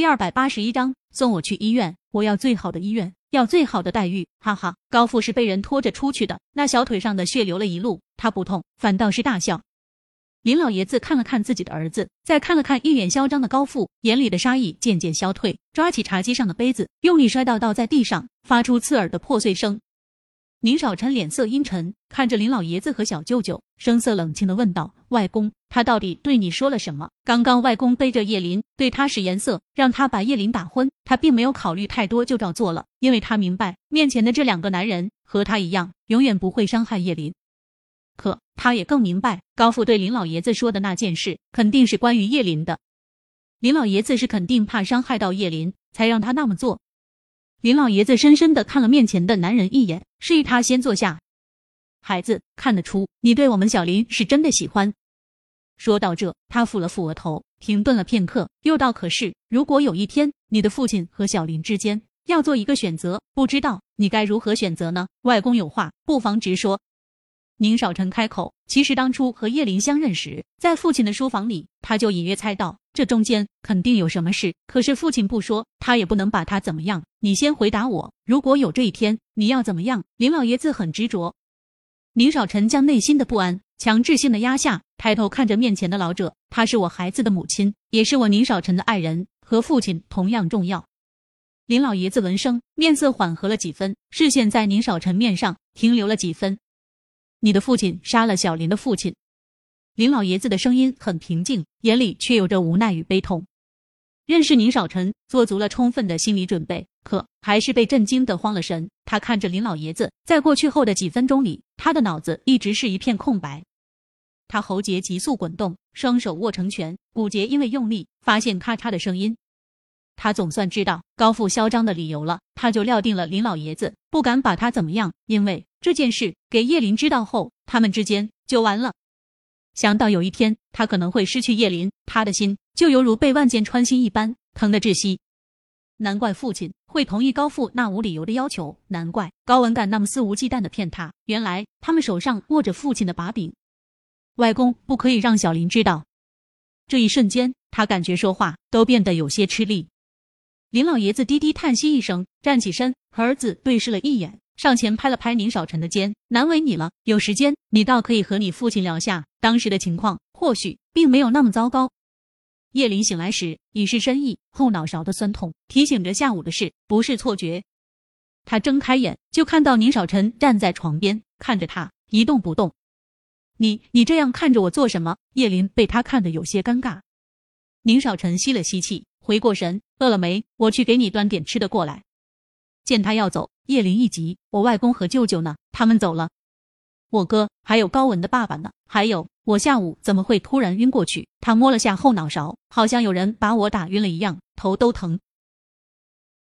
第二百八十一章，送我去医院，我要最好的医院，要最好的待遇，哈哈！高富是被人拖着出去的，那小腿上的血流了一路，他不痛，反倒是大笑。林老爷子看了看自己的儿子，再看了看一脸嚣张的高富，眼里的杀意渐渐消退，抓起茶几上的杯子，用力摔到，倒在地上，发出刺耳的破碎声。宁少臣脸色阴沉，看着林老爷子和小舅舅，声色冷清的问道：“外公，他到底对你说了什么？刚刚外公背着叶林，对他使颜色，让他把叶林打昏，他并没有考虑太多就照做了，因为他明白面前的这两个男人和他一样，永远不会伤害叶林。可他也更明白，高富对林老爷子说的那件事，肯定是关于叶林的。林老爷子是肯定怕伤害到叶林，才让他那么做。”林老爷子深深的看了面前的男人一眼，示意他先坐下。孩子，看得出你对我们小林是真的喜欢。说到这，他抚了抚额头，停顿了片刻，又道：“可是，如果有一天你的父亲和小林之间要做一个选择，不知道你该如何选择呢？”外公有话，不妨直说。宁少臣开口：“其实当初和叶林相认时，在父亲的书房里，他就隐约猜到这中间肯定有什么事。可是父亲不说，他也不能把他怎么样。你先回答我，如果有这一天，你要怎么样？”林老爷子很执着。宁少臣将内心的不安强制性的压下，抬头看着面前的老者：“她是我孩子的母亲，也是我宁少臣的爱人，和父亲同样重要。”林老爷子闻声，面色缓和了几分，视线在宁少臣面上停留了几分。你的父亲杀了小林的父亲，林老爷子的声音很平静，眼里却有着无奈与悲痛。认识宁少臣，做足了充分的心理准备，可还是被震惊的慌了神。他看着林老爷子，在过去后的几分钟里，他的脑子一直是一片空白。他喉结急速滚动，双手握成拳，骨节因为用力发现咔嚓的声音。他总算知道高富嚣张的理由了，他就料定了林老爷子不敢把他怎么样，因为这件事给叶林知道后，他们之间就完了。想到有一天他可能会失去叶林，他的心就犹如被万箭穿心一般，疼得窒息。难怪父亲会同意高富那无理由的要求，难怪高文敢那么肆无忌惮的骗他。原来他们手上握着父亲的把柄。外公不可以让小林知道。这一瞬间，他感觉说话都变得有些吃力。林老爷子低低叹息一声，站起身，和儿子对视了一眼，上前拍了拍宁少臣的肩：“难为你了，有时间你倒可以和你父亲聊下当时的情况，或许并没有那么糟糕。”叶林醒来时已是深夜，后脑勺的酸痛提醒着下午的事不是错觉。他睁开眼，就看到宁少臣站在床边，看着他一动不动。“你你这样看着我做什么？”叶林被他看得有些尴尬。宁少臣吸了吸气。回过神，饿了没？我去给你端点吃的过来。见他要走，叶林一急：“我外公和舅舅呢？他们走了。我哥还有高文的爸爸呢？还有我下午怎么会突然晕过去？”他摸了下后脑勺，好像有人把我打晕了一样，头都疼。